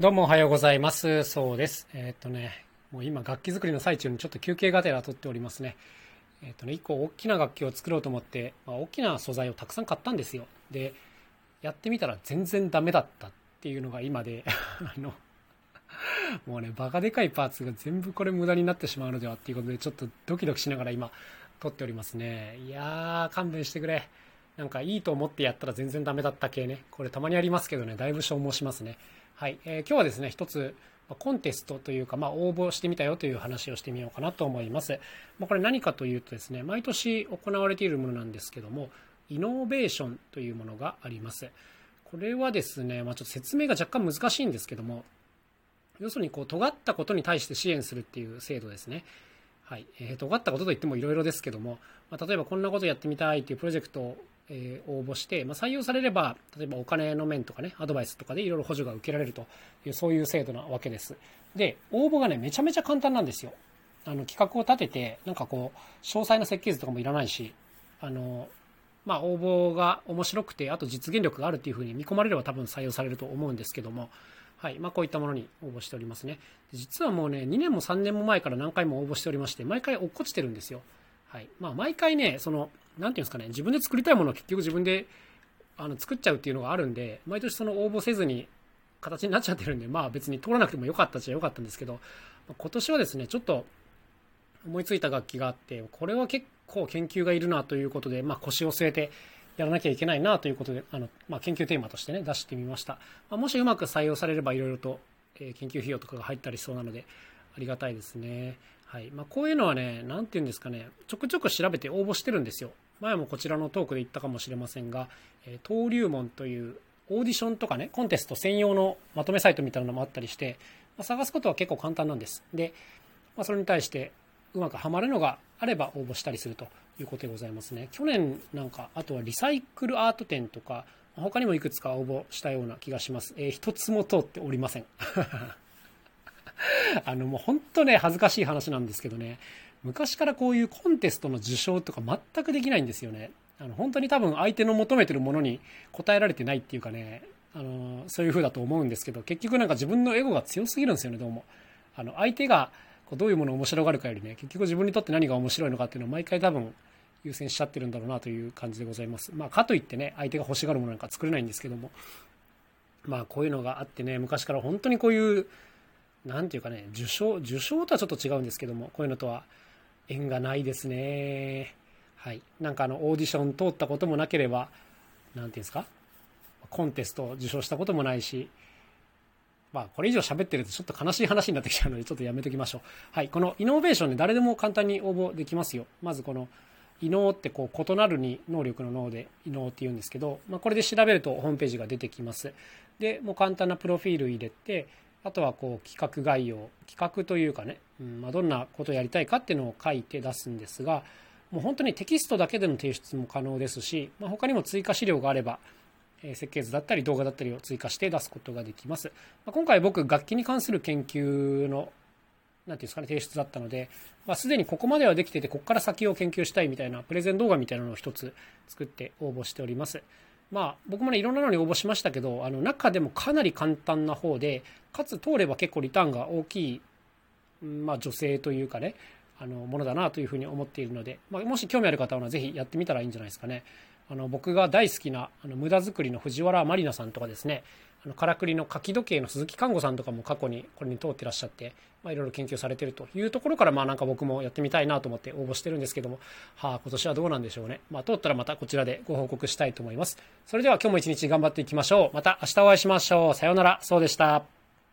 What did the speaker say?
どうもおはようございます。そうです。えー、っとね、もう今楽器作りの最中にちょっと休憩がてら撮っておりますね。えー、っとね、一個大きな楽器を作ろうと思って、まあ、大きな素材をたくさん買ったんですよ。で、やってみたら全然ダメだったっていうのが今で あの、もうね、バカでかいパーツが全部これ無駄になってしまうのではっていうことで、ちょっとドキドキしながら今撮っておりますね。いやー、勘弁してくれ。なんかいいと思ってやったら全然ダメだった系ね。これたまにありますけどね、だいぶ消耗しますね。はい、えー、今日はですね、一つ、コンテストというか、まあ、応募してみたよという話をしてみようかなと思います。まあ、これ何かというとですね、毎年行われているものなんですけども、イノベーションというものがあります。これはですね、まあ、ちょっと説明が若干難しいんですけども、要するにこう尖ったことに対して支援するっていう制度ですね。はい。えー、尖ったことといってもいろいろですけども、まあ、例えばこんなことやってみたいっていうプロジェクトえ、応募して、まあ、採用されれば、例えばお金の面とかね、アドバイスとかでいろいろ補助が受けられるという、そういう制度なわけです。で、応募がね、めちゃめちゃ簡単なんですよ。あの、企画を立てて、なんかこう、詳細な設計図とかもいらないし、あの、まあ、応募が面白くて、あと実現力があるっていうふうに見込まれれば多分採用されると思うんですけども、はい。まあ、こういったものに応募しておりますね。実はもうね、2年も3年も前から何回も応募しておりまして、毎回落っこちてるんですよ。はい。まあ、毎回ね、その、なんていうんですかね、自分で作りたいものを結局自分であの作っちゃうっていうのがあるんで、毎年その応募せずに形になっちゃってるんで、まあ別に通らなくてもよかったっちゃよかったんですけど、今年はですね、ちょっと思いついた楽器があって、これは結構研究がいるなということで、まあ腰を据えてやらなきゃいけないなということで、あの、まあ研究テーマとしてね、出してみました。まあ、もしうまく採用されればいろいろと、え研究費用とかが入ったりしそうなので、ありがたいですね。はいまあ、こういうのはね、なんて言うんですかね、ちょくちょく調べて応募してるんですよ。前もこちらのトークで言ったかもしれませんが、えー、登竜門というオーディションとかね、コンテスト専用のまとめサイトみたいなのもあったりして、まあ、探すことは結構簡単なんです。で、まあ、それに対してうまくはまるのがあれば応募したりするということでございますね。去年なんか、あとはリサイクルアート展とか、他にもいくつか応募したような気がします。えー、一つも通っておりません。あのもう本当ね、恥ずかしい話なんですけどね、昔からこういうコンテストの受賞とか全くできないんですよね。あの本当に多分相手の求めてるものに応えられてないっていうかね、あのそういう風だと思うんですけど、結局なんか自分のエゴが強すぎるんですよね、どうも。あの相手がこうどういうものを面白がるかよりね、結局自分にとって何が面白いのかっていうのを毎回多分優先しちゃってるんだろうなという感じでございます。まあ、かといってね、相手が欲しがるものなんか作れないんですけども、まあ、こういうのがあってね、昔から本当にこういう何て言うかね、受賞、受賞とはちょっと違うんですけども、こういうのとは縁がないですね。はい。なんかあの、オーディション通ったこともなければ、何て言うんですか？コンテスト受賞したこともないし、まあ、これ以上喋ってるとちょっと悲しい話になってきちゃうので、ちょっとやめときましょう。はい。このイノベーションね、誰でも簡単に応募できますよ。まずこの、異能ってこう異なるに能力の脳で異能って言うんですけど、まあ、これで調べるとホームページが出てきます。で、もう簡単なプロフィール入れて、あとはこう企画概要企画というかね、うんまあ、どんなことをやりたいかっていうのを書いて出すんですがもう本当にテキストだけでの提出も可能ですし、まあ、他にも追加資料があれば、え設計図だったり動画だったりを追加して出すことができます、まあ、今回僕楽器に関する研究の何ていうんですかね提出だったので、まあ、すでにここまではできててここから先を研究したいみたいなプレゼン動画みたいなのを一つ作って応募しております。まあ、僕もね、いろんなのに応募しましたけど、あの、中でもかなり簡単な方で、かつ通れば結構リターンが大きい、まあ、女性というかね、あの、ものだなというふうに思っているので、まあ、もし興味ある方はぜひやってみたらいいんじゃないですかね。あの、僕が大好きな、あの、無駄作りの藤原まりなさんとかですね、あの、からくりの書き時計の鈴木看護さんとかも過去にこれに通ってらっしゃって、まあ、いろいろ研究されてるというところから、まあ、なんか僕もやってみたいなと思って応募してるんですけども、はあ、今年はどうなんでしょうね。まあ、通ったらまたこちらでご報告したいと思います。それでは今日も一日頑張っていきましょう。また明日お会いしましょう。さようなら。そうでした。